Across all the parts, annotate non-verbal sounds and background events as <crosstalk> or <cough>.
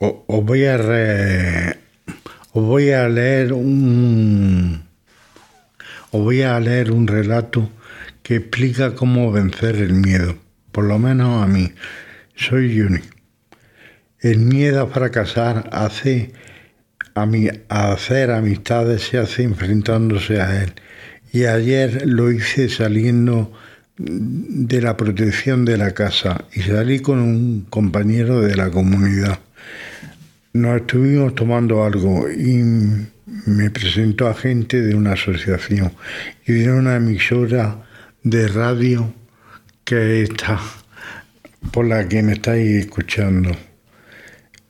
os voy a os voy a leer un os voy a leer un relato que explica cómo vencer el miedo, por lo menos a mí. Soy Juni. El miedo a fracasar hace a, a hacer amistades se hace enfrentándose a él. Y ayer lo hice saliendo de la protección de la casa y salí con un compañero de la comunidad. Nos estuvimos tomando algo y me presentó a gente de una asociación y de una emisora de radio que está por la que me estáis escuchando.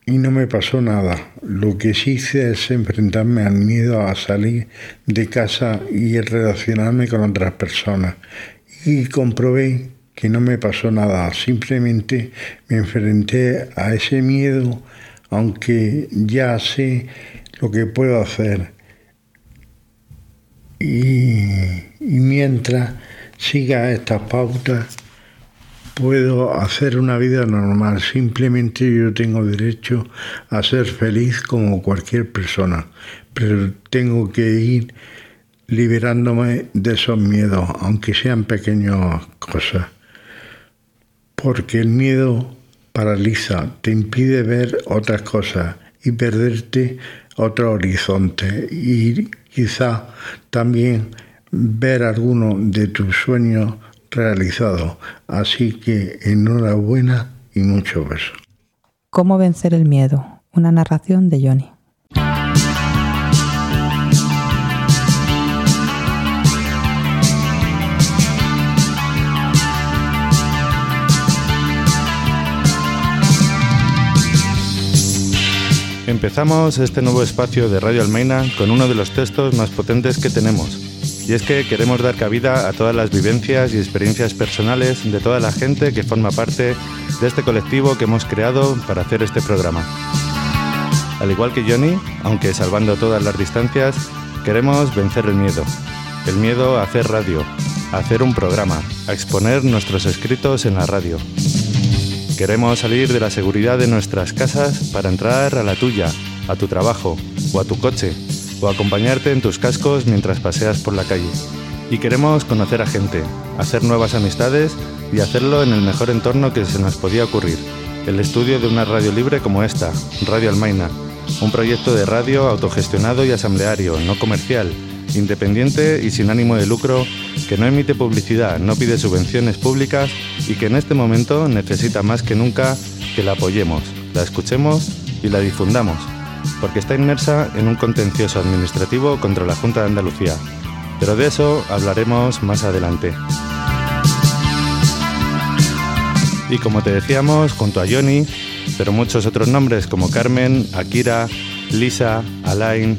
Y no me pasó nada. Lo que sí hice es enfrentarme al miedo a salir de casa y relacionarme con otras personas. Y comprobé que no me pasó nada. Simplemente me enfrenté a ese miedo aunque ya sé lo que puedo hacer. Y, mientras siga estas pautas, puedo hacer una vida normal. Simplemente yo tengo derecho a ser feliz como cualquier persona, pero tengo que ir liberándome de esos miedos, aunque sean pequeñas cosas. Porque el miedo paraliza, te impide ver otras cosas y perderte otro horizonte y quizá también ver alguno de tus sueños realizados. Así que enhorabuena y mucho beso. ¿Cómo vencer el miedo? Una narración de Johnny. Empezamos este nuevo espacio de Radio Almeina con uno de los textos más potentes que tenemos. Y es que queremos dar cabida a todas las vivencias y experiencias personales de toda la gente que forma parte de este colectivo que hemos creado para hacer este programa. Al igual que Johnny, aunque salvando todas las distancias, queremos vencer el miedo. El miedo a hacer radio, a hacer un programa, a exponer nuestros escritos en la radio. Queremos salir de la seguridad de nuestras casas para entrar a la tuya, a tu trabajo o a tu coche, o acompañarte en tus cascos mientras paseas por la calle. Y queremos conocer a gente, hacer nuevas amistades y hacerlo en el mejor entorno que se nos podía ocurrir, el estudio de una radio libre como esta, Radio Almaina, un proyecto de radio autogestionado y asambleario, no comercial, independiente y sin ánimo de lucro, que no emite publicidad, no pide subvenciones públicas y que en este momento necesita más que nunca que la apoyemos, la escuchemos y la difundamos, porque está inmersa en un contencioso administrativo contra la Junta de Andalucía. Pero de eso hablaremos más adelante. Y como te decíamos, junto a Johnny, pero muchos otros nombres como Carmen, Akira, Lisa, Alain,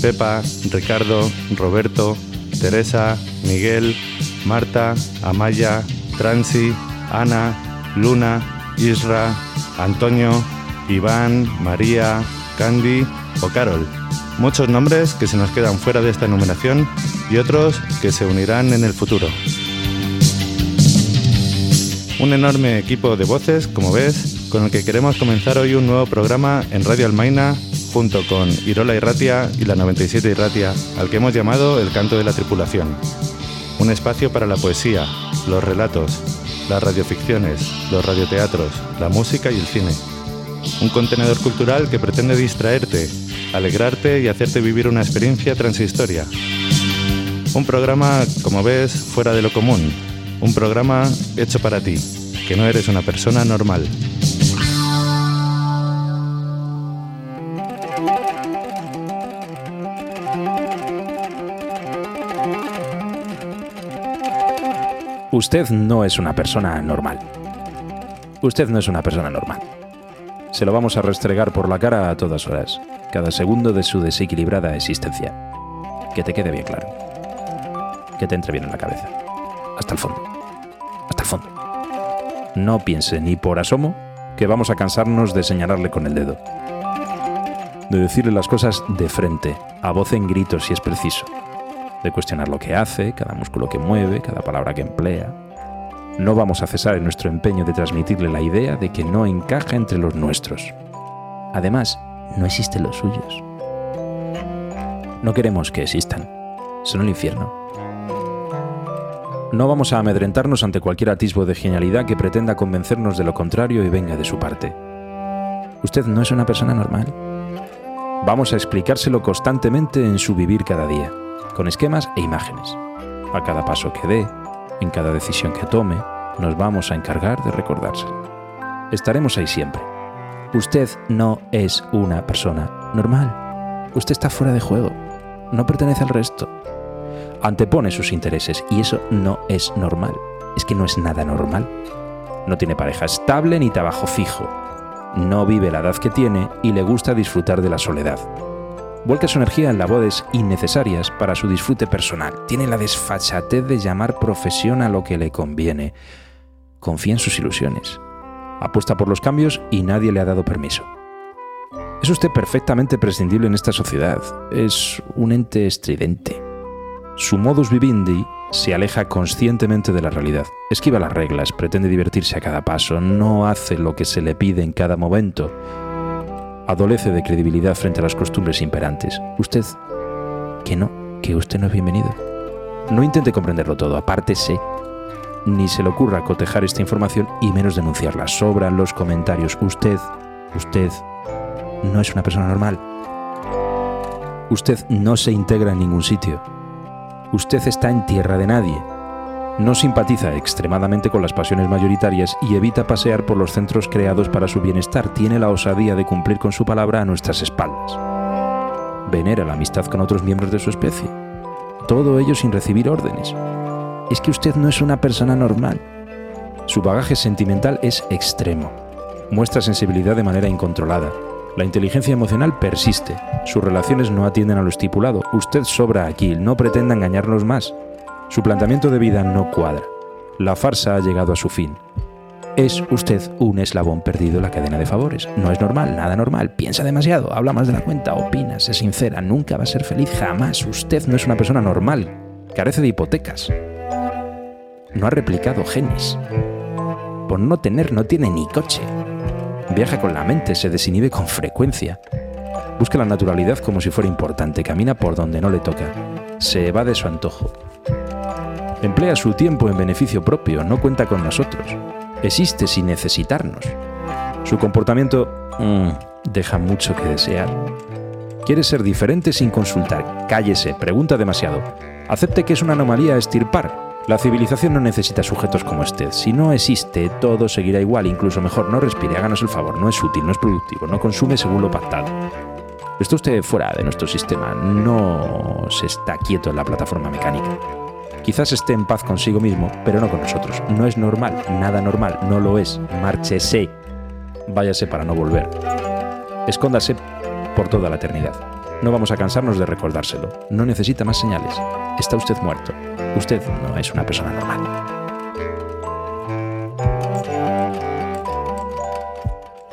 Pepa, Ricardo, Roberto, Teresa, Miguel, Marta, Amaya, Transi, Ana, Luna, Isra, Antonio, Iván, María, Candy o Carol. Muchos nombres que se nos quedan fuera de esta enumeración y otros que se unirán en el futuro. Un enorme equipo de voces, como ves, con el que queremos comenzar hoy un nuevo programa en Radio Almaina junto con Irola Irratia y la 97 Irratia, al que hemos llamado El Canto de la Tripulación. Un espacio para la poesía, los relatos, las radioficciones, los radioteatros, la música y el cine. Un contenedor cultural que pretende distraerte, alegrarte y hacerte vivir una experiencia transhistoria. Un programa, como ves, fuera de lo común. Un programa hecho para ti, que no eres una persona normal. Usted no es una persona normal. Usted no es una persona normal. Se lo vamos a restregar por la cara a todas horas, cada segundo de su desequilibrada existencia. Que te quede bien claro. Que te entre bien en la cabeza. Hasta el fondo. Hasta el fondo. No piense ni por asomo que vamos a cansarnos de señalarle con el dedo. De decirle las cosas de frente, a voz en grito si es preciso de cuestionar lo que hace, cada músculo que mueve, cada palabra que emplea. No vamos a cesar en nuestro empeño de transmitirle la idea de que no encaja entre los nuestros. Además, no existen los suyos. No queremos que existan. Son el infierno. No vamos a amedrentarnos ante cualquier atisbo de genialidad que pretenda convencernos de lo contrario y venga de su parte. Usted no es una persona normal. Vamos a explicárselo constantemente en su vivir cada día, con esquemas e imágenes. A cada paso que dé, en cada decisión que tome, nos vamos a encargar de recordárselo. Estaremos ahí siempre. Usted no es una persona normal. Usted está fuera de juego. No pertenece al resto antepone sus intereses y eso no es normal. Es que no es nada normal. No tiene pareja estable ni trabajo fijo. No vive la edad que tiene y le gusta disfrutar de la soledad. Vuelca su energía en labores innecesarias para su disfrute personal. Tiene la desfachatez de llamar profesión a lo que le conviene. Confía en sus ilusiones. Apuesta por los cambios y nadie le ha dado permiso. Es usted perfectamente prescindible en esta sociedad. Es un ente estridente su modus vivendi se aleja conscientemente de la realidad, esquiva las reglas, pretende divertirse a cada paso, no hace lo que se le pide en cada momento, adolece de credibilidad frente a las costumbres imperantes. Usted, que no, que usted no es bienvenido. No intente comprenderlo todo, apártese. Ni se le ocurra cotejar esta información y menos denunciarla. Sobran los comentarios. Usted, usted, no es una persona normal. Usted no se integra en ningún sitio usted está en tierra de nadie. No simpatiza extremadamente con las pasiones mayoritarias y evita pasear por los centros creados para su bienestar. Tiene la osadía de cumplir con su palabra a nuestras espaldas. Venera la amistad con otros miembros de su especie. Todo ello sin recibir órdenes. Es que usted no es una persona normal. Su bagaje sentimental es extremo. Muestra sensibilidad de manera incontrolada la inteligencia emocional persiste. Sus relaciones no atienden a lo estipulado. Usted sobra aquí. No pretenda engañarnos más. Su planteamiento de vida no cuadra. La farsa ha llegado a su fin. Es usted un eslabón perdido en la cadena de favores. No es normal, nada normal. Piensa demasiado, habla más de la cuenta, opina, sé sincera, nunca va a ser feliz, jamás. Usted no es una persona normal. Carece de hipotecas. No ha replicado genes. Por no tener, no tiene ni coche. Viaja con la mente, se desinhibe con frecuencia. Busca la naturalidad como si fuera importante, camina por donde no le toca. Se evade su antojo. Emplea su tiempo en beneficio propio, no cuenta con nosotros. Existe sin necesitarnos. Su comportamiento mm, deja mucho que desear. Quiere ser diferente sin consultar. Cállese, pregunta demasiado. Acepte que es una anomalía estirpar. La civilización no necesita sujetos como usted. Si no existe, todo seguirá igual, incluso mejor. No respire, háganos el favor. No es útil, no es productivo, no consume según lo pactado. Está usted fuera de nuestro sistema, no se está quieto en la plataforma mecánica. Quizás esté en paz consigo mismo, pero no con nosotros. No es normal, nada normal, no lo es. Márchese. Váyase para no volver. Escóndase por toda la eternidad. No vamos a cansarnos de recordárselo. No necesita más señales. Está usted muerto. Usted no es una persona normal.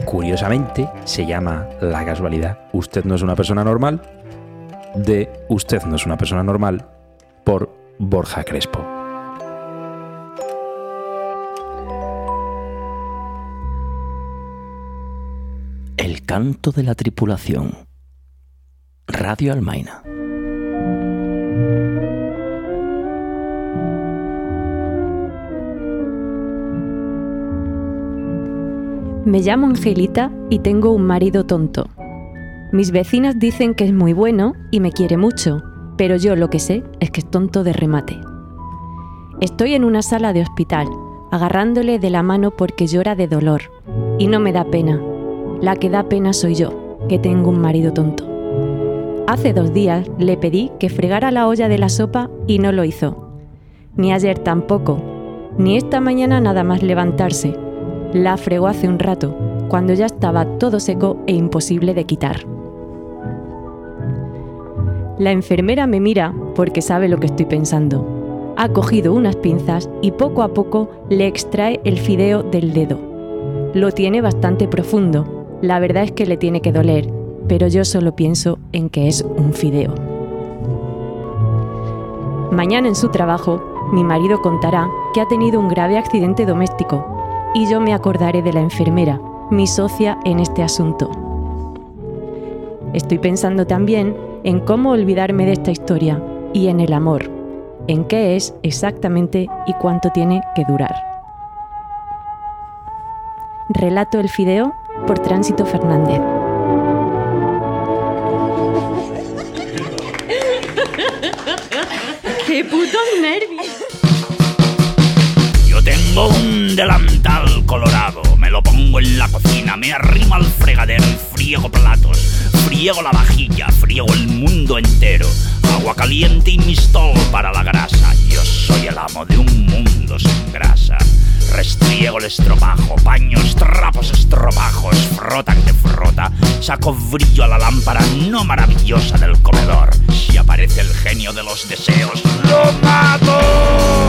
Curiosamente, se llama la casualidad. Usted no es una persona normal de Usted no es una persona normal por Borja Crespo. El canto de la tripulación. Radio Almaina. Me llamo Angelita y tengo un marido tonto. Mis vecinas dicen que es muy bueno y me quiere mucho, pero yo lo que sé es que es tonto de remate. Estoy en una sala de hospital, agarrándole de la mano porque llora de dolor, y no me da pena. La que da pena soy yo, que tengo un marido tonto. Hace dos días le pedí que fregara la olla de la sopa y no lo hizo. Ni ayer tampoco, ni esta mañana nada más levantarse. La fregó hace un rato, cuando ya estaba todo seco e imposible de quitar. La enfermera me mira porque sabe lo que estoy pensando. Ha cogido unas pinzas y poco a poco le extrae el fideo del dedo. Lo tiene bastante profundo. La verdad es que le tiene que doler, pero yo solo pienso en que es un fideo. Mañana en su trabajo, mi marido contará que ha tenido un grave accidente doméstico y yo me acordaré de la enfermera, mi socia en este asunto. Estoy pensando también en cómo olvidarme de esta historia y en el amor, en qué es exactamente y cuánto tiene que durar. Relato el Fideo por Tránsito Fernández. <laughs> ¡Qué putos nervios! Yo tengo un delantal colorado, lo pongo en la cocina, me arrimo al fregadero y friego platos, friego la vajilla, friego el mundo entero. Agua caliente y mistol para la grasa. Yo soy el amo de un mundo sin grasa. Restriego el estropajo, paños, trapos, estropajos, frota que frota. Saco brillo a la lámpara no maravillosa del comedor. Si aparece el genio de los deseos, ¡lo mato!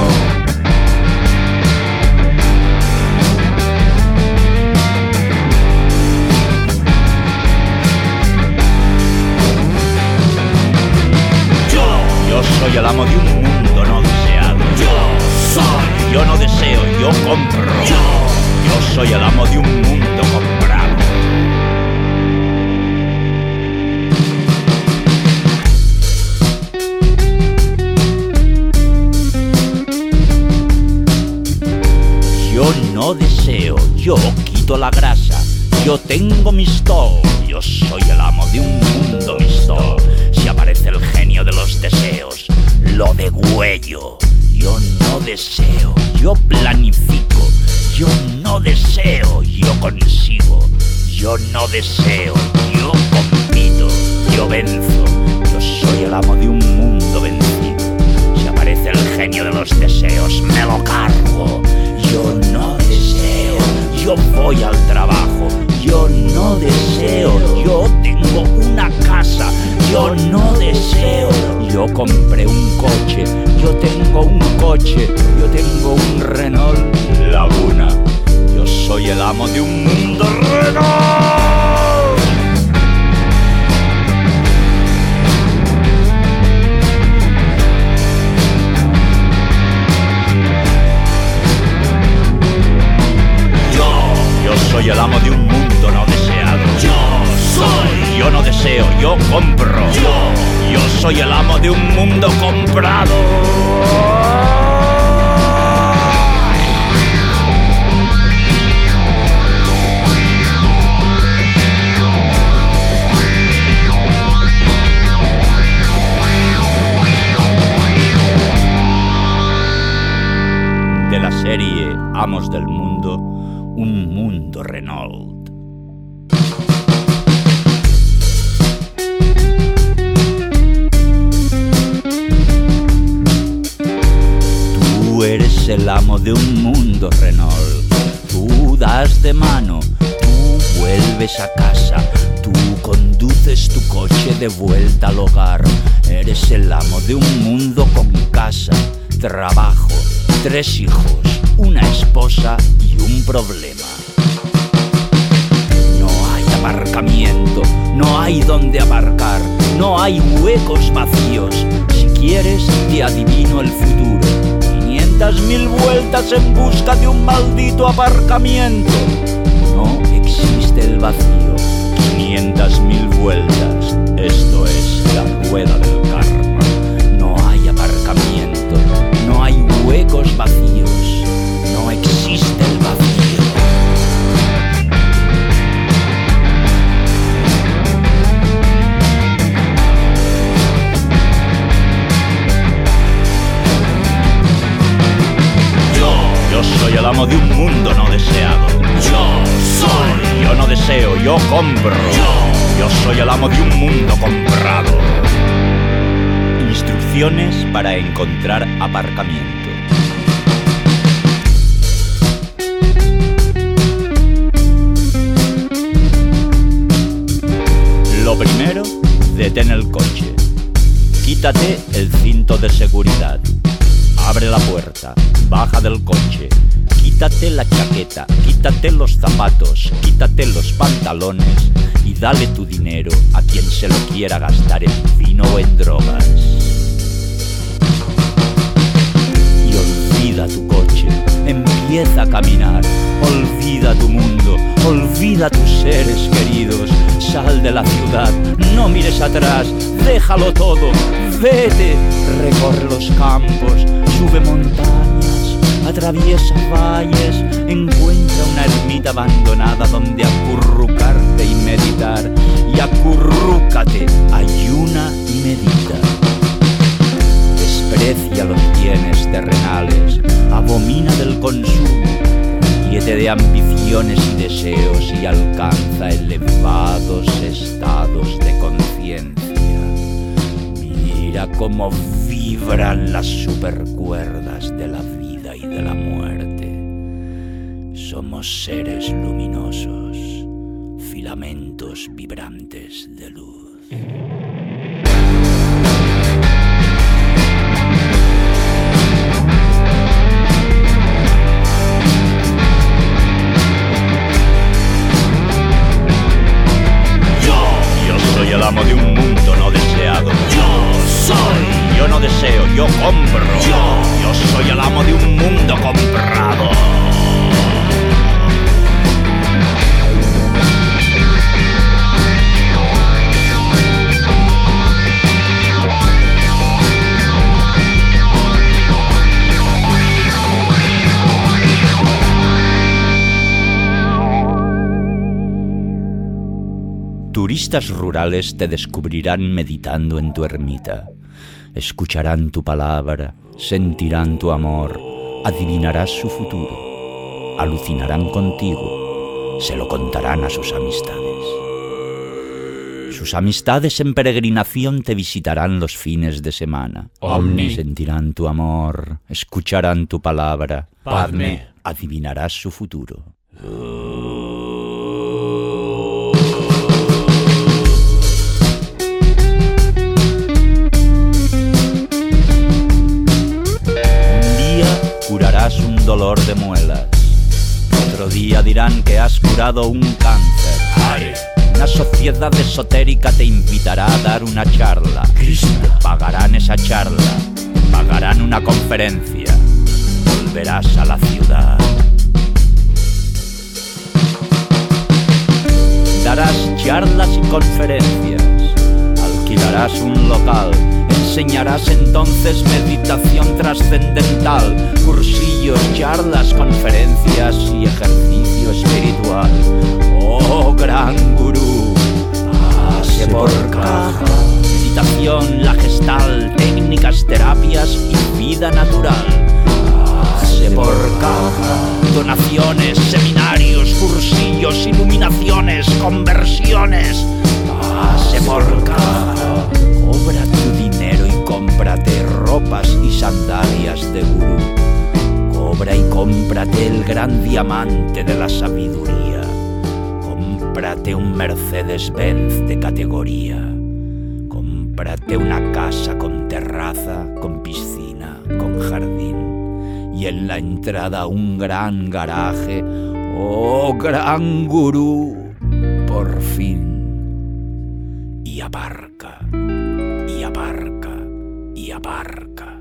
El amo de un mundo no deseado. Yo soy, yo no deseo, yo compro. Yo, soy el amo de un mundo comprado. Yo no deseo, yo quito la grasa. Yo tengo mi stall, yo soy el amo de un mundo mi stall. Si aparece el genio de los deseos, lo degüello. Yo no deseo, yo planifico. Yo no deseo, yo consigo. Yo no deseo, yo compito. Yo venzo, yo soy el amo de un mundo vencido. Si aparece el genio de los deseos, me lo cargo. Yo no deseo, yo voy al trabajo. Yo no deseo, yo tengo una casa. Yo no deseo, yo compré un coche. Yo tengo un coche, yo tengo un Renault Laguna. Yo soy el amo de un mundo Renault. Yo, soy el amo de un yo no deseo, yo compro. Yo, yo soy el amo de un mundo comprado. De la serie Amos del Mundo, un mundo Renault. De un mundo Renault. Tú das de mano, tú vuelves a casa, tú conduces tu coche de vuelta al hogar. Eres el amo de un mundo con casa, trabajo, tres hijos, una esposa y un problema. No hay aparcamiento, no hay donde aparcar, no hay huecos vacíos. Si quieres, te adivino el futuro. 500 mil vueltas en busca de un maldito aparcamiento. No existe el vacío. 500 mil vueltas. Esto es la rueda del karma. No hay aparcamiento, no hay huecos vacíos. Yo, soy el amo de un mundo no deseado. Yo soy, yo no deseo, yo compro. Yo, yo soy el amo de un mundo comprado. Instrucciones para encontrar aparcamiento. Lo primero, detén el coche. Quítate el cinto de seguridad. Abre la puerta, baja del coche, quítate la chaqueta, quítate los zapatos, quítate los pantalones y dale tu dinero a quien se lo quiera gastar en vino o en drogas. Y olvida tu coche, empieza a caminar, olvida tu mundo, olvida tus seres queridos, Sal de la ciudad, no mires atrás, déjalo todo, vete, recorre los campos, sube montañas, atraviesa valles, encuentra una ermita abandonada donde acurrucarte y meditar, y acurrúcate, ayuna y medita. Desprecia los bienes terrenales, abomina del consumo, quiete de ambiciones y deseos y alcanza elevados estados de conciencia. Mira cómo vibran las supercuerdas de la vida y de la muerte. Somos seres luminosos, filamentos vibrantes de luz. Turistas rurales te descubrirán meditando en tu ermita. Escucharán tu palabra, sentirán tu amor, adivinarás su futuro, alucinarán contigo, se lo contarán a sus amistades. Sus amistades en peregrinación te visitarán los fines de semana. Omni. Sentirán tu amor, escucharán tu palabra. Padme. Adivinarás su futuro. Dolor de muelas. Otro día dirán que has curado un cáncer. Una sociedad esotérica te invitará a dar una charla. Pagarán esa charla. Pagarán una conferencia. Volverás a la ciudad. Darás charlas y conferencias. Alquilarás un local. Enseñarás entonces meditación trascendental, cursillos, charlas, conferencias y ejercicio espiritual. Oh, gran gurú, pase por caja. Meditación, la gestal, técnicas, terapias y vida natural. Por caja. Donaciones, seminarios, cursillos, iluminaciones, conversiones. Pase por caja. Cobra cómprate ropas y sandalias de gurú. Cobra y cómprate el gran diamante de la sabiduría. Cómprate un Mercedes-Benz de categoría. Cómprate una casa con terraza, con piscina, con jardín. Y en la entrada un gran garaje. ¡Oh, gran gurú! Por fin. Y aparca, aparca.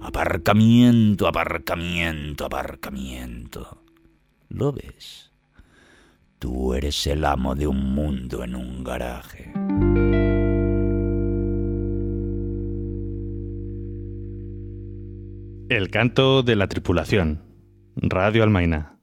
Aparcamiento, aparcamiento, aparcamiento. ¿Lo ves? Tú eres el amo de un mundo en un garaje. El canto de la tripulación. Radio Almaina.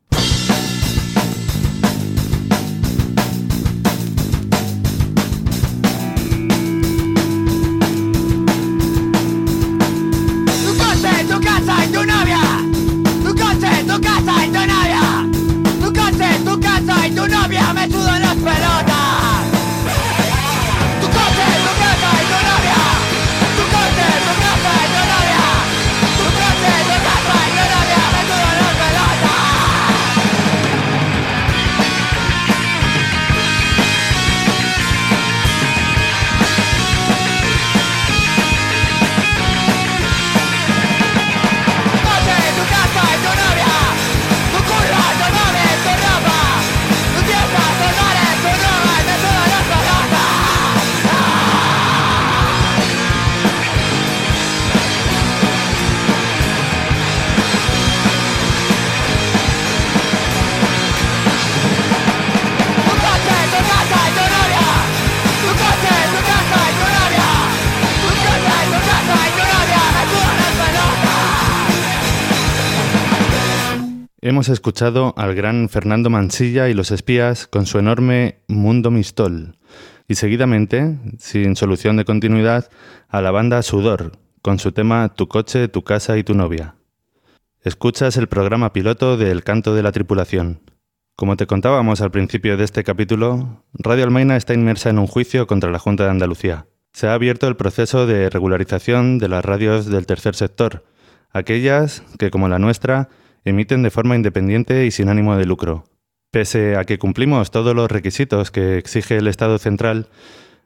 Hemos escuchado al gran Fernando Mansilla y los espías con su enorme Mundo Mistol, y seguidamente, sin solución de continuidad, a la banda Sudor, con su tema Tu coche, tu casa y tu novia. Escuchas el programa piloto de El canto de la tripulación. Como te contábamos al principio de este capítulo, Radio Almaina está inmersa en un juicio contra la Junta de Andalucía. Se ha abierto el proceso de regularización de las radios del tercer sector, aquellas que, como la nuestra, emiten de forma independiente y sin ánimo de lucro. Pese a que cumplimos todos los requisitos que exige el Estado central,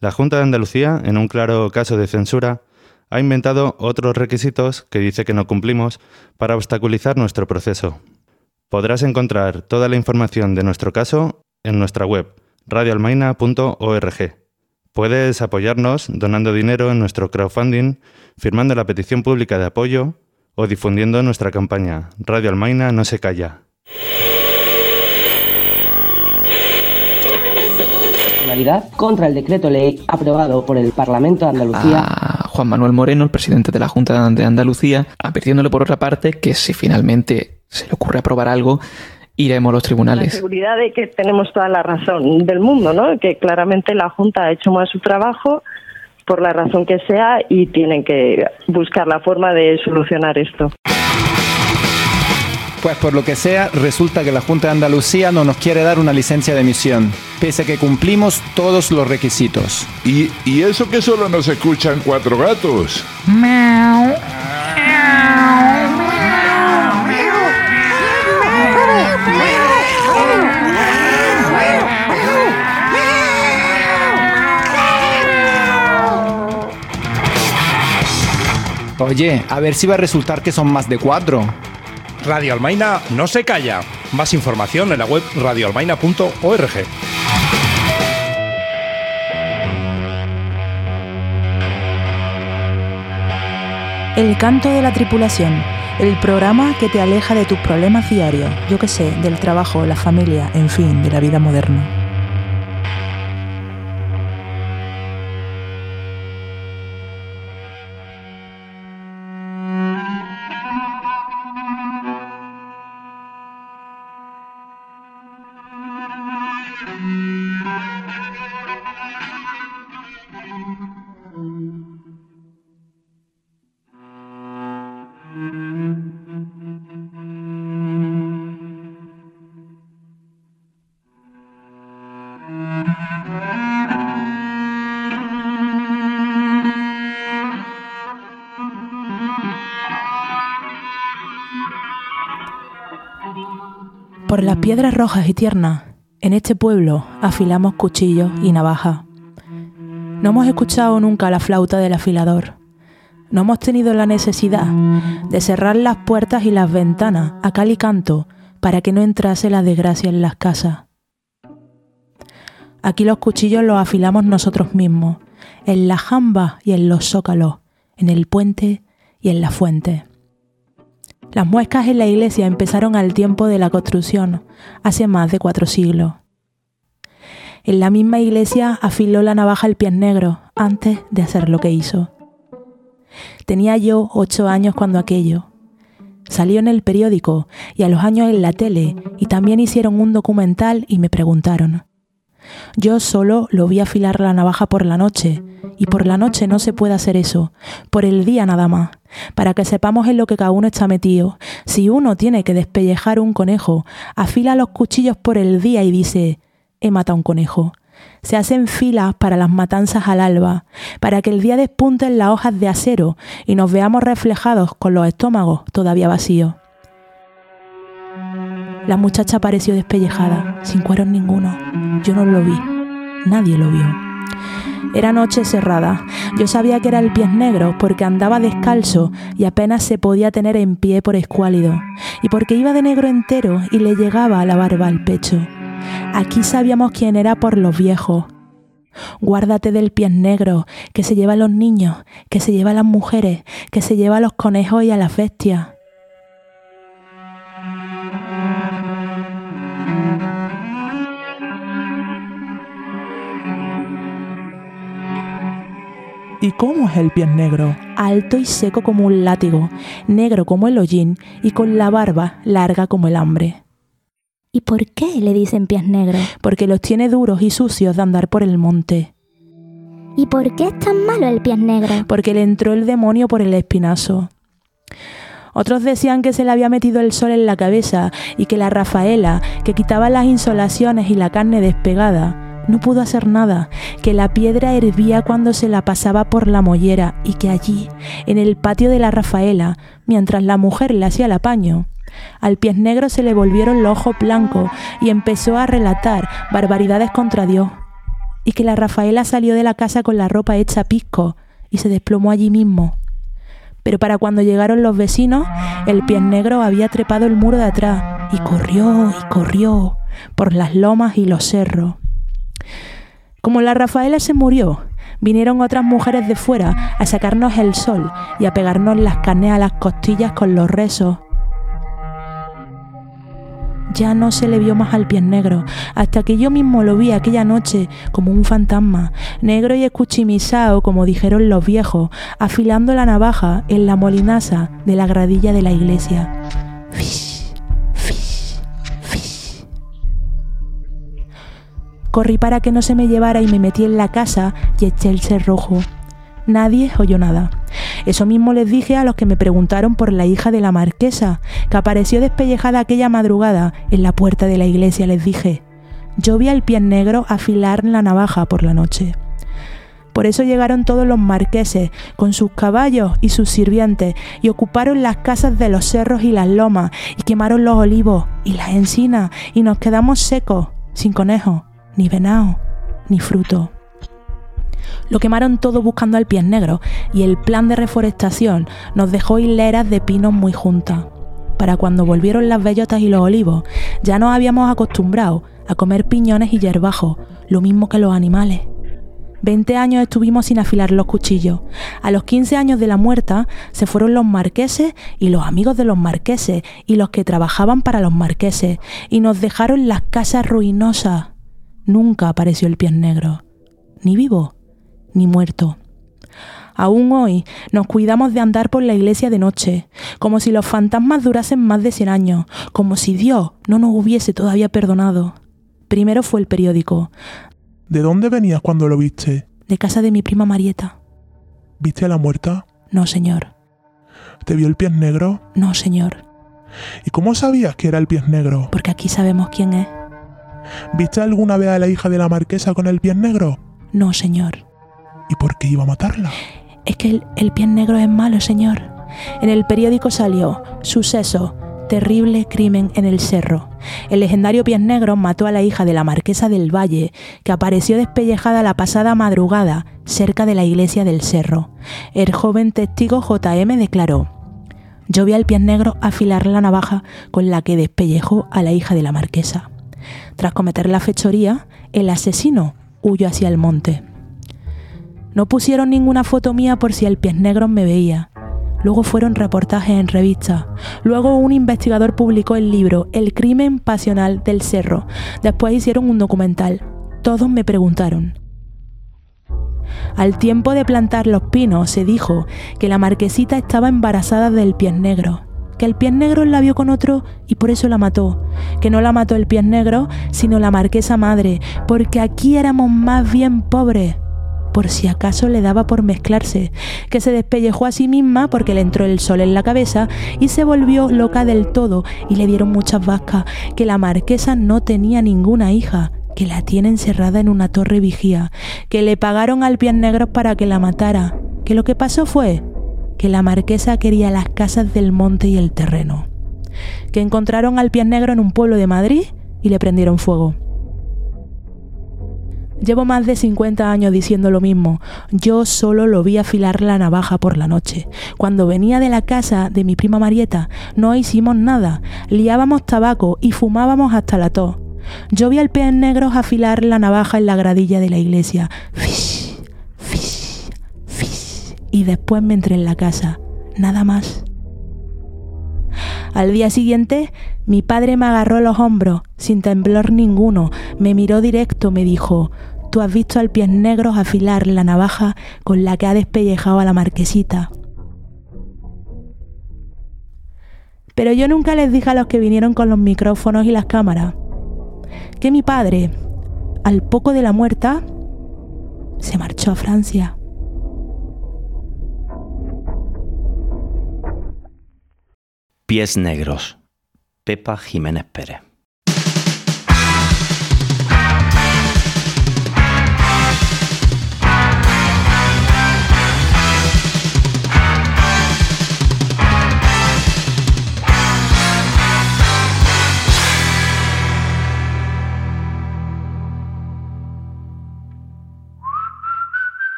la Junta de Andalucía, en un claro caso de censura, ha inventado otros requisitos que dice que no cumplimos para obstaculizar nuestro proceso. Podrás encontrar toda la información de nuestro caso en nuestra web radioalmaina.org. Puedes apoyarnos donando dinero en nuestro crowdfunding, firmando la petición pública de apoyo o difundiendo nuestra campaña Radio Almaina no se calla. contra el decreto ley aprobado por el Parlamento de Andalucía. A Juan Manuel Moreno, el presidente de la Junta de Andalucía, advirtiéndole por otra parte que si finalmente se le ocurre aprobar algo, iremos a los tribunales. La seguridad de que tenemos toda la razón del mundo, ¿no? Que claramente la Junta ha hecho más su trabajo por la razón que sea y tienen que buscar la forma de solucionar esto. Pues por lo que sea, resulta que la Junta de Andalucía no nos quiere dar una licencia de emisión, pese a que cumplimos todos los requisitos. ¿Y, y eso que solo nos escuchan cuatro gatos? Oye, a ver si va a resultar que son más de cuatro. Radio Almaina no se calla. Más información en la web radioalmaina.org. El canto de la tripulación, el programa que te aleja de tus problemas diarios, yo que sé, del trabajo, la familia, en fin, de la vida moderna. Por las piedras rojas y tiernas, en este pueblo afilamos cuchillos y navajas. No hemos escuchado nunca la flauta del afilador. No hemos tenido la necesidad de cerrar las puertas y las ventanas a cal y canto para que no entrase la desgracia en las casas. Aquí los cuchillos los afilamos nosotros mismos, en la jamba y en los zócalos, en el puente y en la fuente. Las muescas en la iglesia empezaron al tiempo de la construcción, hace más de cuatro siglos. En la misma iglesia afiló la navaja el pie negro antes de hacer lo que hizo. Tenía yo ocho años cuando aquello. Salió en el periódico y a los años en la tele y también hicieron un documental y me preguntaron. Yo solo lo vi afilar la navaja por la noche, y por la noche no se puede hacer eso, por el día nada más, para que sepamos en lo que cada uno está metido. Si uno tiene que despellejar un conejo, afila los cuchillos por el día y dice, he matado un conejo. Se hacen filas para las matanzas al alba, para que el día despunten las hojas de acero y nos veamos reflejados con los estómagos todavía vacíos. La muchacha pareció despellejada, sin cueros ninguno. Yo no lo vi. Nadie lo vio. Era noche cerrada. Yo sabía que era el pie negro porque andaba descalzo y apenas se podía tener en pie por escuálido, y porque iba de negro entero y le llegaba la barba al pecho. Aquí sabíamos quién era por los viejos. Guárdate del pie negro, que se lleva a los niños, que se lleva a las mujeres, que se lleva a los conejos y a las bestias. ¿Y cómo es el pie negro? alto y seco como un látigo, negro como el hollín y con la barba larga como el hambre. ¿Y por qué le dicen pies negros? Porque los tiene duros y sucios de andar por el monte. ¿Y por qué es tan malo el pies negro? Porque le entró el demonio por el espinazo. Otros decían que se le había metido el sol en la cabeza y que la Rafaela, que quitaba las insolaciones y la carne despegada, no pudo hacer nada, que la piedra hervía cuando se la pasaba por la mollera y que allí, en el patio de la Rafaela, mientras la mujer le hacía el apaño, al pies negro se le volvieron los ojos blancos y empezó a relatar barbaridades contra Dios. Y que la Rafaela salió de la casa con la ropa hecha pisco y se desplomó allí mismo. Pero para cuando llegaron los vecinos, el pies negro había trepado el muro de atrás y corrió y corrió por las lomas y los cerros. Como la Rafaela se murió, vinieron otras mujeres de fuera a sacarnos el sol y a pegarnos las carnes a las costillas con los rezos ya no se le vio más al pies negro, hasta que yo mismo lo vi aquella noche como un fantasma, negro y escuchimisao, como dijeron los viejos, afilando la navaja en la molinaza de la gradilla de la iglesia. Corrí para que no se me llevara y me metí en la casa y eché el cerrojo. Nadie oyó nada. Eso mismo les dije a los que me preguntaron por la hija de la marquesa, que apareció despellejada aquella madrugada en la puerta de la iglesia. Les dije, yo vi al pie negro afilar la navaja por la noche. Por eso llegaron todos los marqueses, con sus caballos y sus sirvientes, y ocuparon las casas de los cerros y las lomas, y quemaron los olivos y las encinas, y nos quedamos secos, sin conejos, ni venado, ni fruto. Lo quemaron todo buscando al pies negro y el plan de reforestación nos dejó hileras de pinos muy juntas. Para cuando volvieron las bellotas y los olivos, ya nos habíamos acostumbrado a comer piñones y yerbajos, lo mismo que los animales. Veinte años estuvimos sin afilar los cuchillos. A los quince años de la muerta se fueron los marqueses y los amigos de los marqueses y los que trabajaban para los marqueses y nos dejaron las casas ruinosas. Nunca apareció el pies negro, ni vivo ni muerto. Aún hoy nos cuidamos de andar por la iglesia de noche, como si los fantasmas durasen más de cien años, como si Dios no nos hubiese todavía perdonado. Primero fue el periódico. ¿De dónde venías cuando lo viste? De casa de mi prima Marieta. ¿Viste a la muerta? No, señor. ¿Te vio el pies negro? No, señor. ¿Y cómo sabías que era el pies negro? Porque aquí sabemos quién es. ¿Viste alguna vez a la hija de la marquesa con el pies negro? No, señor. ¿Y por qué iba a matarla? Es que el, el pies negro es malo, señor. En el periódico salió, suceso, terrible crimen en el cerro. El legendario Pies Negro mató a la hija de la marquesa del Valle, que apareció despellejada la pasada madrugada cerca de la iglesia del cerro. El joven testigo JM declaró, yo vi al Pies Negro afilar la navaja con la que despellejó a la hija de la marquesa. Tras cometer la fechoría, el asesino huyó hacia el monte. No pusieron ninguna foto mía por si el pies negro me veía. Luego fueron reportajes en revistas. Luego un investigador publicó el libro El crimen pasional del cerro. Después hicieron un documental. Todos me preguntaron. Al tiempo de plantar los pinos se dijo que la marquesita estaba embarazada del pies negro, que el pies negro la vio con otro y por eso la mató, que no la mató el pies negro, sino la marquesa madre, porque aquí éramos más bien pobres. Por si acaso le daba por mezclarse, que se despellejó a sí misma porque le entró el sol en la cabeza y se volvió loca del todo y le dieron muchas vascas, que la marquesa no tenía ninguna hija, que la tiene encerrada en una torre vigía, que le pagaron al pies negros para que la matara, que lo que pasó fue que la marquesa quería las casas del monte y el terreno, que encontraron al pies negro en un pueblo de Madrid y le prendieron fuego. Llevo más de 50 años diciendo lo mismo. Yo solo lo vi afilar la navaja por la noche. Cuando venía de la casa de mi prima Marieta, no hicimos nada. Liábamos tabaco y fumábamos hasta la tos. Yo vi al pez negro afilar la navaja en la gradilla de la iglesia. Fish y después me entré en la casa, nada más. Al día siguiente, mi padre me agarró los hombros, sin temblor ninguno, me miró directo, me dijo, tú has visto al pies negros afilar la navaja con la que ha despellejado a la marquesita. Pero yo nunca les dije a los que vinieron con los micrófonos y las cámaras que mi padre, al poco de la muerta, se marchó a Francia. Pies negros. Pepa Jiménez Pérez.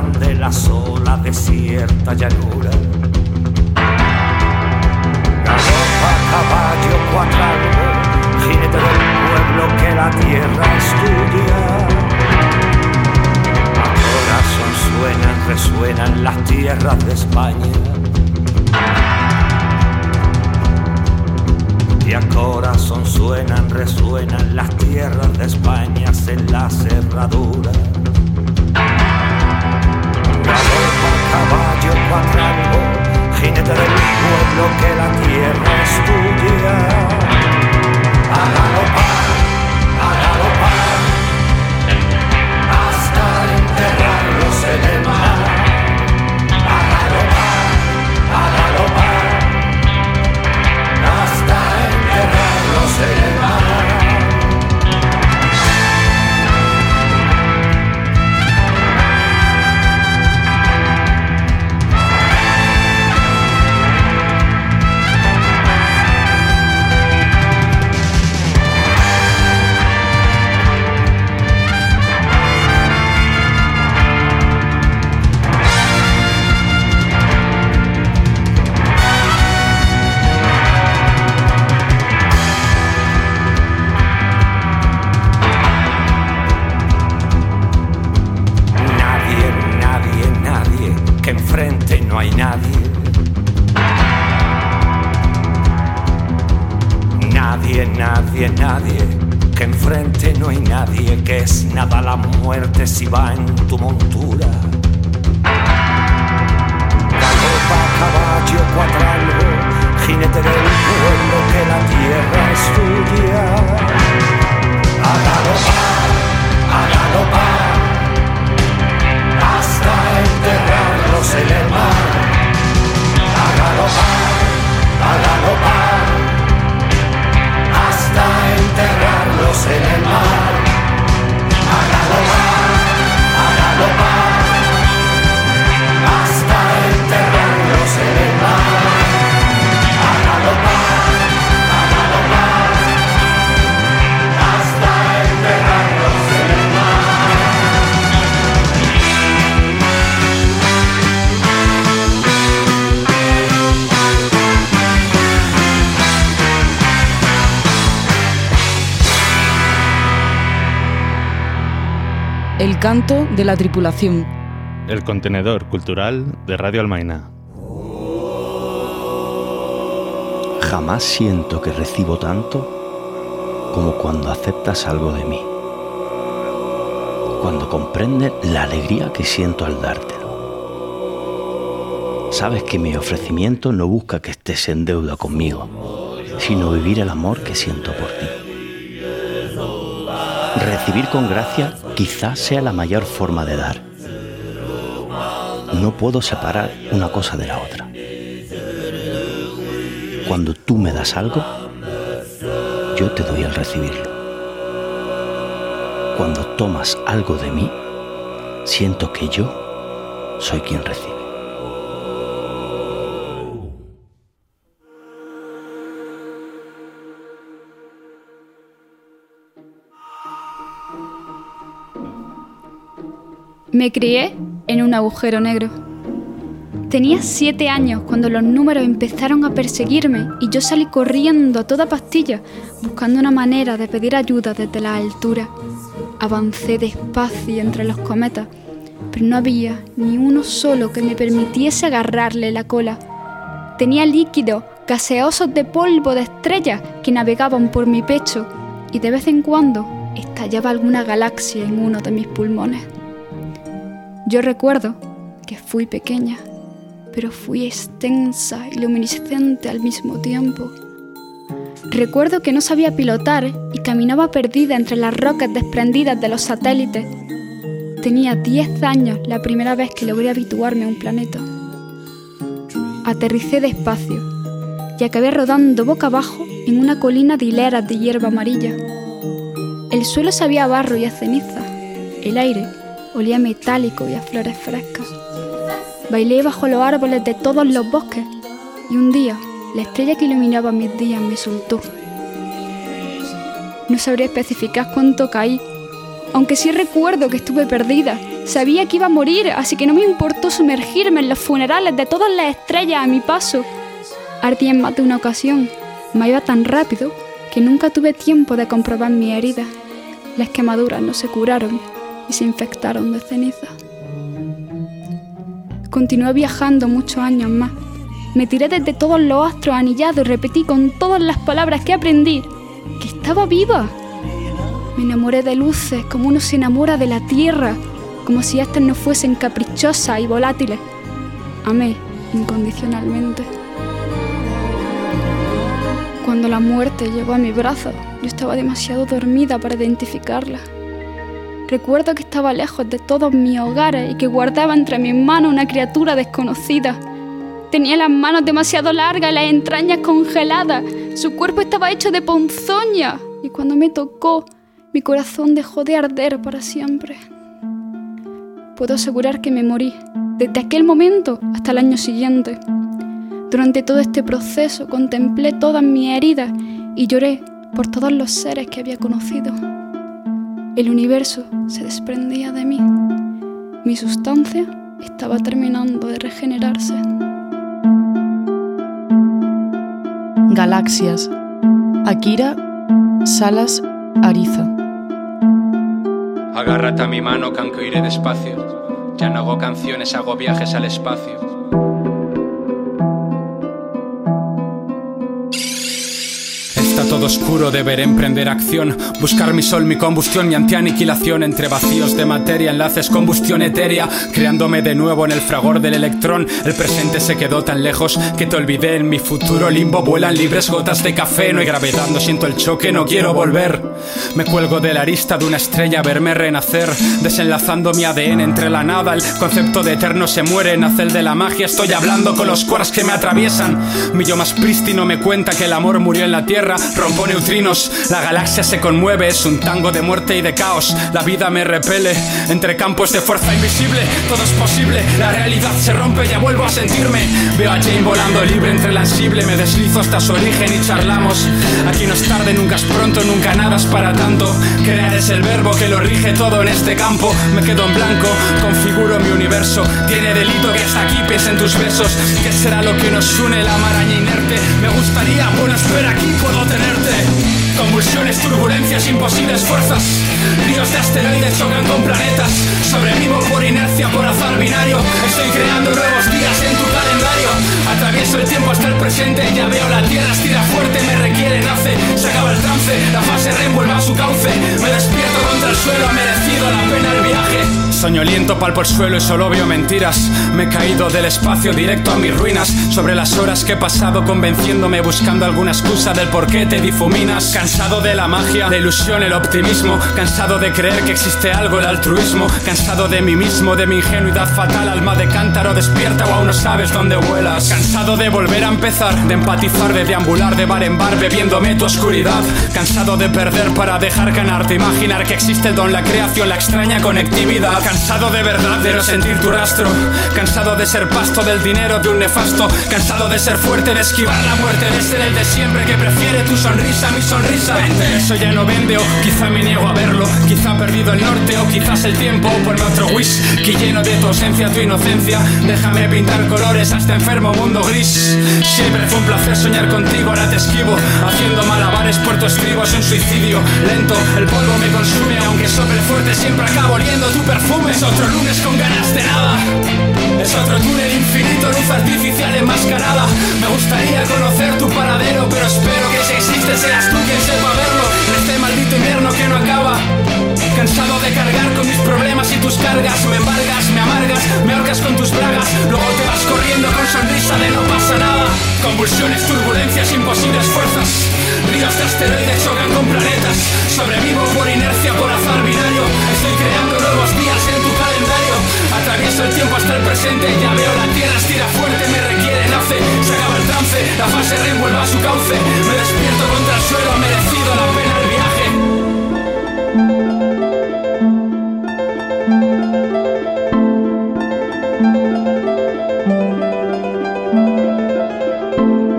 España, la sola, desierta llanura. Galopa, caballo, cuatralgo, jinete del pueblo que la tierra estudia. A corazón suenan, resuenan las tierras de España. Y a corazón suenan, resuenan las tierras de España en la cerradura. Galopa, caballo, cuatralgo, jinete del pueblo que la tierra estudia. A galopar, hay nadie. Nadie, nadie, nadie, que enfrente no hay nadie, que es nada la muerte si va en tu montura. Galopa, caballo, cuatralgo, jinete del pueblo que la tierra estudia. A galopar, a galopar hasta enterrarlos en el mar. Galopar, a galopar, hasta enterrarlos en el mar. Canto de la tripulación. El contenedor cultural de Radio Almaina. Jamás siento que recibo tanto como cuando aceptas algo de mí. Cuando comprendes la alegría que siento al dártelo. Sabes que mi ofrecimiento no busca que estés en deuda conmigo, sino vivir el amor que siento por ti. Recibir con gracia quizás sea la mayor forma de dar. No puedo separar una cosa de la otra. Cuando tú me das algo, yo te doy al recibirlo. Cuando tomas algo de mí, siento que yo soy quien recibe. Me crié en un agujero negro. Tenía siete años cuando los números empezaron a perseguirme y yo salí corriendo a toda pastilla buscando una manera de pedir ayuda desde la altura. Avancé despacio entre los cometas, pero no había ni uno solo que me permitiese agarrarle la cola. Tenía líquidos gaseosos de polvo de estrellas que navegaban por mi pecho y de vez en cuando estallaba alguna galaxia en uno de mis pulmones. Yo recuerdo que fui pequeña, pero fui extensa y luminiscente al mismo tiempo. Recuerdo que no sabía pilotar y caminaba perdida entre las rocas desprendidas de los satélites. Tenía 10 años la primera vez que logré habituarme a un planeta. Aterricé despacio y acabé rodando boca abajo en una colina de hileras de hierba amarilla. El suelo sabía a barro y a ceniza. El aire olía metálico y a flores frescas. Bailé bajo los árboles de todos los bosques y un día la estrella que iluminaba mis días me soltó. No sabría especificar cuánto caí, aunque sí recuerdo que estuve perdida. Sabía que iba a morir, así que no me importó sumergirme en los funerales de todas las estrellas a mi paso. Ardí en más de una ocasión, me iba tan rápido que nunca tuve tiempo de comprobar mi herida. Las quemaduras no se curaron y se infectaron de ceniza. Continué viajando muchos años más. Me tiré desde todos los astros anillados y repetí con todas las palabras que aprendí que estaba viva. Me enamoré de luces como uno se enamora de la tierra, como si éstas no fuesen caprichosas y volátiles. Amé incondicionalmente. Cuando la muerte llegó a mi brazo, yo estaba demasiado dormida para identificarla. Recuerdo que estaba lejos de todos mis hogares y que guardaba entre mis manos una criatura desconocida. Tenía las manos demasiado largas y las entrañas congeladas. Su cuerpo estaba hecho de ponzoña y cuando me tocó, mi corazón dejó de arder para siempre. Puedo asegurar que me morí desde aquel momento hasta el año siguiente. Durante todo este proceso contemplé todas mis heridas y lloré por todos los seres que había conocido. El universo se desprendía de mí. Mi sustancia estaba terminando de regenerarse. Galaxias. Akira Salas Ariza. Agárrate a mi mano que aunque iré despacio. Ya no hago canciones, hago viajes al espacio. Todo oscuro, deberé emprender acción. Buscar mi sol, mi combustión, mi antianiquilación. Entre vacíos de materia, enlaces, combustión etérea. Creándome de nuevo en el fragor del electrón. El presente se quedó tan lejos que te olvidé. En mi futuro limbo vuelan libres gotas de café. No hay gravedad, no siento el choque, no quiero volver. Me cuelgo de la arista de una estrella, verme renacer. Desenlazando mi ADN entre la nada. El concepto de eterno se muere. Nace el de la magia. Estoy hablando con los quarks que me atraviesan. Mi yo más prístino me cuenta que el amor murió en la tierra. Rompo neutrinos, la galaxia se conmueve, es un tango de muerte y de caos. La vida me repele entre campos de fuerza invisible. Todo es posible, la realidad se rompe, ya vuelvo a sentirme. Veo a Jane volando libre entre el ansible, me deslizo hasta su origen y charlamos. Aquí no es tarde, nunca es pronto, nunca nada es para tanto. Crear es el verbo que lo rige todo en este campo. Me quedo en blanco, configuro mi universo. Tiene delito que está aquí, piensa en tus besos. ¿Qué será lo que nos une la maraña inerte? Me gustaría, bueno, espera, aquí puedo tenerte. Convulsiones, turbulencias, imposibles fuerzas. Ríos de asteroides chocan con planetas. Sobrevivo por inercia, por azar binario. Estoy creando nuevos días en tu calendario. Atravieso el tiempo hasta el presente. Ya veo la tierra, estira fuerte, me requiere, nace. Se acaba el trance, la fase REM vuelve a su cauce. Me despierto contra el suelo, ha merecido la pena el viaje. Soñoliento, palpo el suelo y solo veo mentiras. Me he caído del espacio directo a mis ruinas. Sobre las horas que he pasado convenciéndome, buscando alguna excusa del por qué te difuminas. Cansado de la magia, la ilusión, el optimismo. Cansado de creer que existe algo, el altruismo. Cansado de mí mismo, de mi ingenuidad fatal. Alma de cántaro despierta o aún no sabes dónde vuelas. Cansado de volver a empezar, de empatizar, de deambular de bar en bar bebiéndome tu oscuridad. Cansado de perder para dejar ganar, de imaginar que existe don, la creación, la extraña conectividad. Cansado de verdad de no sentir tu rastro. Cansado de ser pasto del dinero de un nefasto. Cansado de ser fuerte, de esquivar la muerte, de ser el de siempre que prefiere tu sonrisa mi sonrisa. Eso ya no vende o quizá me niego a verlo. Quizá perdido el norte o quizás el tiempo. Ponme otro whisky lleno de tu ausencia, tu inocencia. Déjame pintar colores a este enfermo mundo gris. Siempre fue un placer soñar contigo, ahora te esquivo. Haciendo malabares por tu estribo es un suicidio lento. El polvo me consume, aunque sople fuerte, siempre acabo oliendo tu perfume. Es otro lunes con ganas de nada. Es otro túnel infinito, luz artificial enmascarada. Me gustaría conocer tu paradero, pero espero que si existe seas tú quien verlo. En este maldito invierno que no acaba. Cansado de cargar con mis problemas y tus cargas. Me embargas, me amargas, me ahorcas con tus bragas. Luego te vas corriendo con sonrisa de no pasa nada. Convulsiones, turbulencias, imposibles fuerzas. Ríos de asteroides chocan con planetas. Sobrevivo por inercia, por azar binario. Estoy creando nuevos días en. El tiempo hasta el presente. Ya veo la tierra, estira fuerte, me requiere, nace. Se acaba el trance, la fase revuelva su cauce. Me despierto contra el suelo, ha merecido la pena el viaje.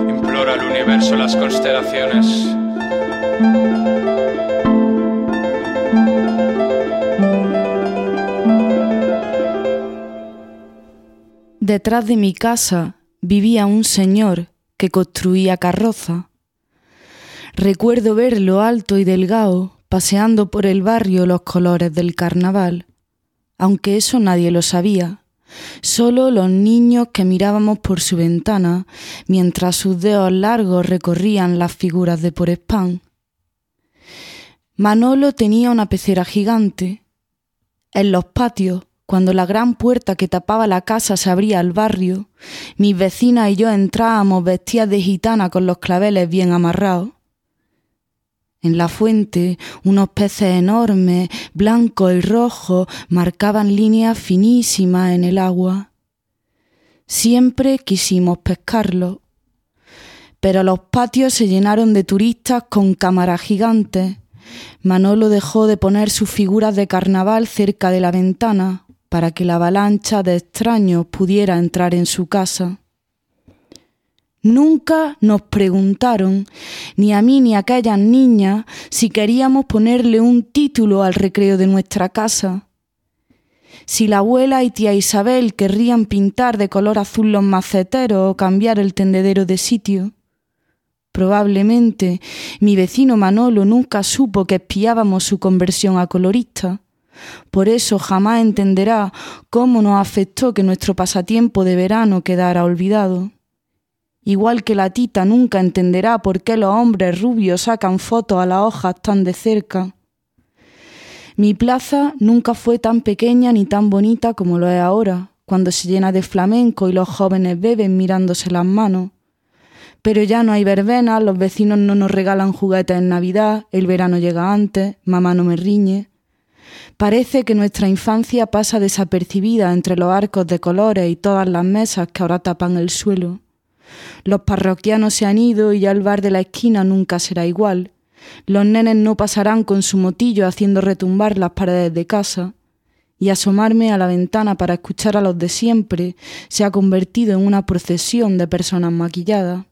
Implora al universo las constelaciones. Detrás de mi casa vivía un señor que construía carroza. Recuerdo verlo alto y delgado, paseando por el barrio los colores del carnaval, aunque eso nadie lo sabía, solo los niños que mirábamos por su ventana mientras sus dedos largos recorrían las figuras de por spam. Manolo tenía una pecera gigante. En los patios, cuando la gran puerta que tapaba la casa se abría al barrio, mis vecinas y yo entrábamos vestidas de gitana con los claveles bien amarrados. En la fuente, unos peces enormes, blancos y rojos, marcaban líneas finísimas en el agua. Siempre quisimos pescarlos, pero los patios se llenaron de turistas con cámaras gigantes. Manolo dejó de poner sus figuras de carnaval cerca de la ventana para que la avalancha de extraños pudiera entrar en su casa. Nunca nos preguntaron, ni a mí ni a aquellas niñas, si queríamos ponerle un título al recreo de nuestra casa. Si la abuela y tía Isabel querrían pintar de color azul los maceteros o cambiar el tendedero de sitio. Probablemente mi vecino Manolo nunca supo que espiábamos su conversión a colorista. Por eso jamás entenderá cómo nos afectó que nuestro pasatiempo de verano quedara olvidado. Igual que la tita nunca entenderá por qué los hombres rubios sacan fotos a las hojas tan de cerca. Mi plaza nunca fue tan pequeña ni tan bonita como lo es ahora, cuando se llena de flamenco y los jóvenes beben mirándose las manos. Pero ya no hay verbenas, los vecinos no nos regalan juguetes en Navidad, el verano llega antes, mamá no me riñe. Parece que nuestra infancia pasa desapercibida entre los arcos de colores y todas las mesas que ahora tapan el suelo. Los parroquianos se han ido y ya el bar de la esquina nunca será igual. Los nenes no pasarán con su motillo haciendo retumbar las paredes de casa. Y asomarme a la ventana para escuchar a los de siempre se ha convertido en una procesión de personas maquilladas.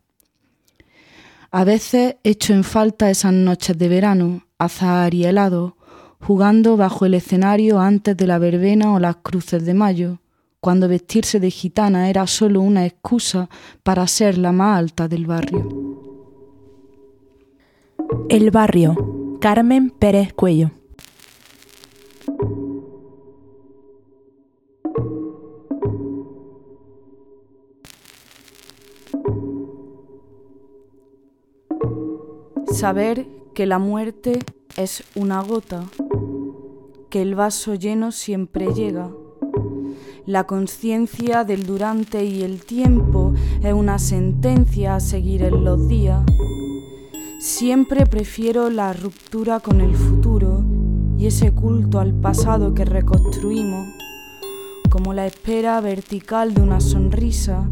A veces echo en falta esas noches de verano, azahar y helado, jugando bajo el escenario antes de la verbena o las cruces de mayo, cuando vestirse de gitana era solo una excusa para ser la más alta del barrio. El barrio. Carmen Pérez Cuello. Saber que la muerte es una gota, que el vaso lleno siempre llega. La conciencia del durante y el tiempo es una sentencia a seguir en los días. Siempre prefiero la ruptura con el futuro y ese culto al pasado que reconstruimos, como la espera vertical de una sonrisa,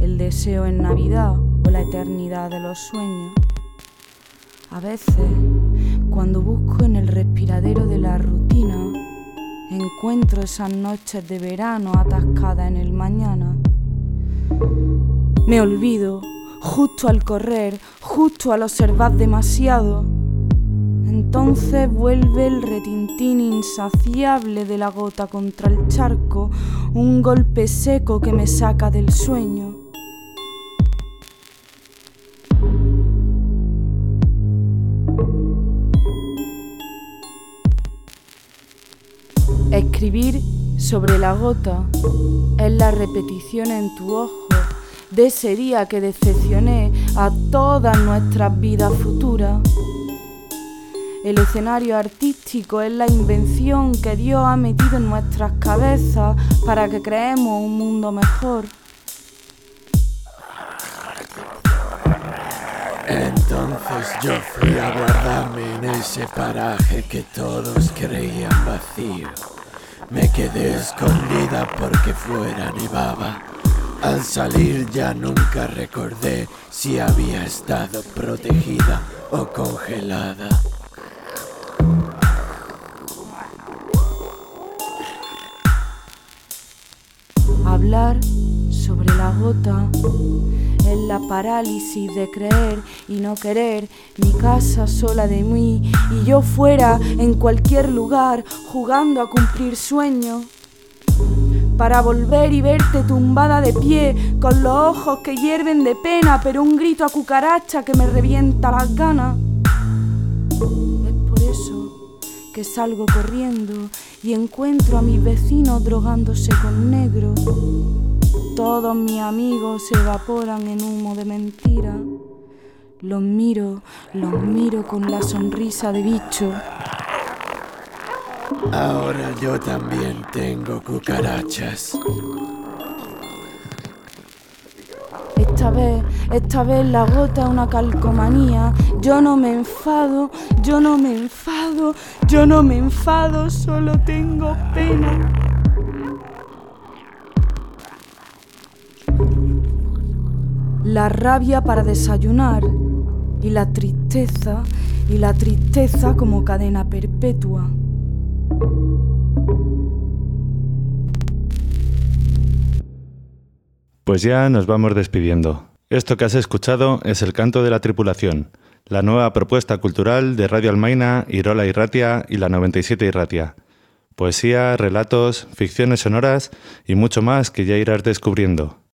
el deseo en Navidad o la eternidad de los sueños. A veces, cuando busco en el respiradero de la rutina, encuentro esas noches de verano atascadas en el mañana. Me olvido, justo al correr, justo al observar demasiado. Entonces vuelve el retintín insaciable de la gota contra el charco, un golpe seco que me saca del sueño. Escribir sobre la gota es la repetición en tu ojo de ese día que decepcioné a todas nuestras vidas futuras. El escenario artístico es la invención que Dios ha metido en nuestras cabezas para que creemos un mundo mejor. Entonces yo fui a guardarme en ese paraje que todos creían vacío. Me quedé escondida porque fuera nevaba. Al salir ya nunca recordé si había estado protegida o congelada. Hablar sobre la gota es la parálisis de creer y no querer, mi casa sola de mí y yo fuera en cualquier lugar jugando a cumplir sueños. Para volver y verte tumbada de pie, con los ojos que hierven de pena, pero un grito a cucaracha que me revienta las ganas. Es por eso que salgo corriendo y encuentro a mis vecinos drogándose con negro. Todos mis amigos se evaporan en humo de mentira. Los miro, los miro con la sonrisa de bicho. Ahora yo también tengo cucarachas. Esta vez, esta vez la gota es una calcomanía. Yo no me enfado, yo no me enfado, yo no me enfado, solo tengo pena. La rabia para desayunar y la tristeza y la tristeza como cadena perpetua. Pues ya nos vamos despidiendo. Esto que has escuchado es El Canto de la Tripulación, la nueva propuesta cultural de Radio Almaina, Irola Irratia y la 97 Irratia. Poesía, relatos, ficciones sonoras y mucho más que ya irás descubriendo.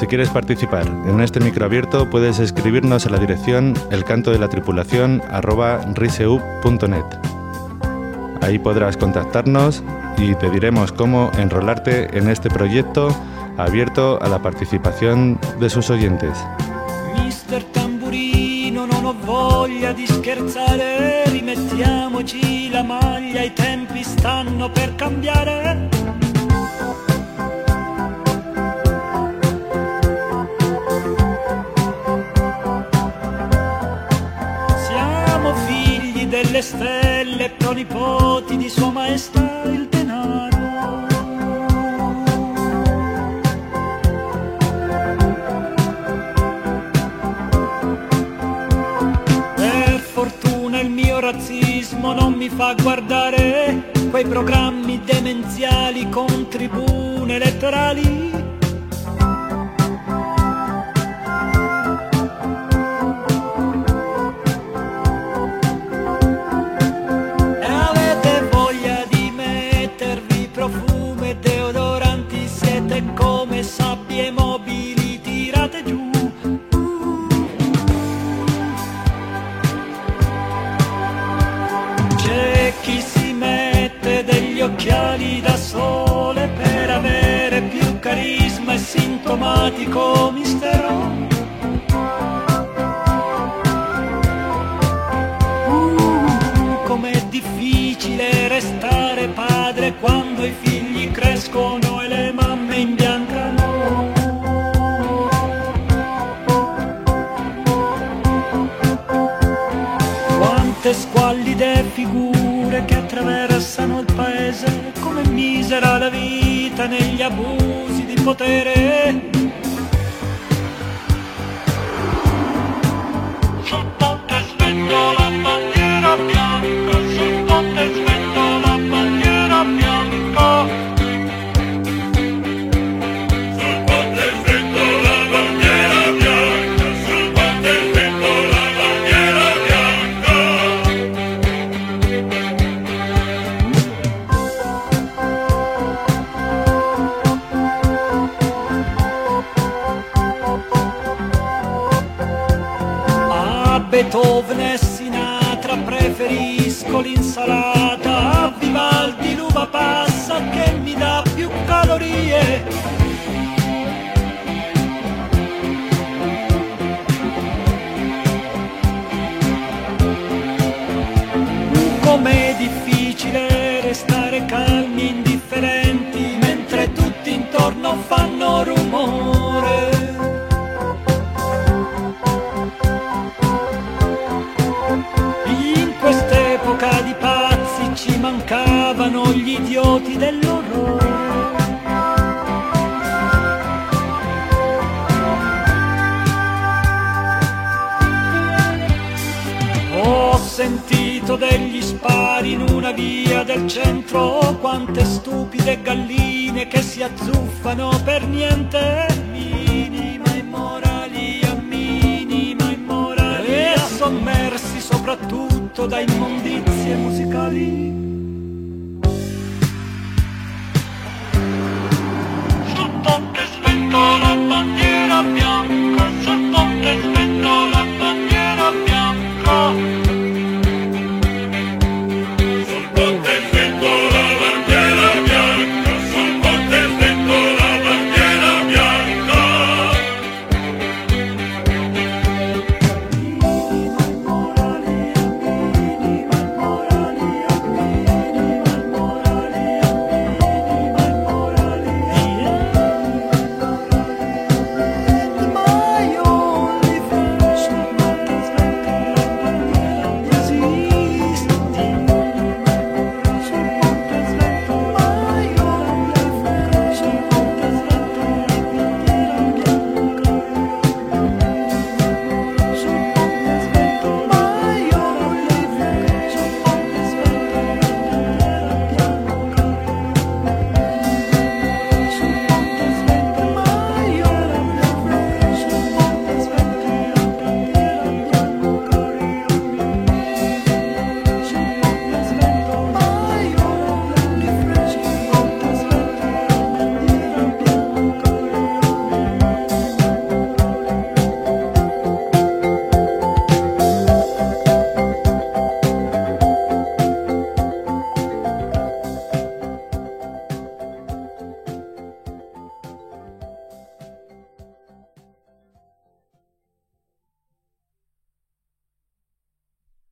Si quieres participar en este micro abierto, puedes escribirnos a la dirección elcantodelatripulación@riseup.net. Ahí podrás contactarnos y te diremos cómo enrolarte en este proyecto abierto a la participación de sus oyentes. Delle stelle, pronipoti di Sua Maestà il denaro. Per fortuna il mio razzismo non mi fa guardare quei programmi demenziali con tribune elettorali. Sintomatico mistero. Uh, com'è difficile restare padre quando i figli crescono e le mamme imbiancano. Quante squallide figure che attraversano il paese, come misera la vita negli abusi di potere.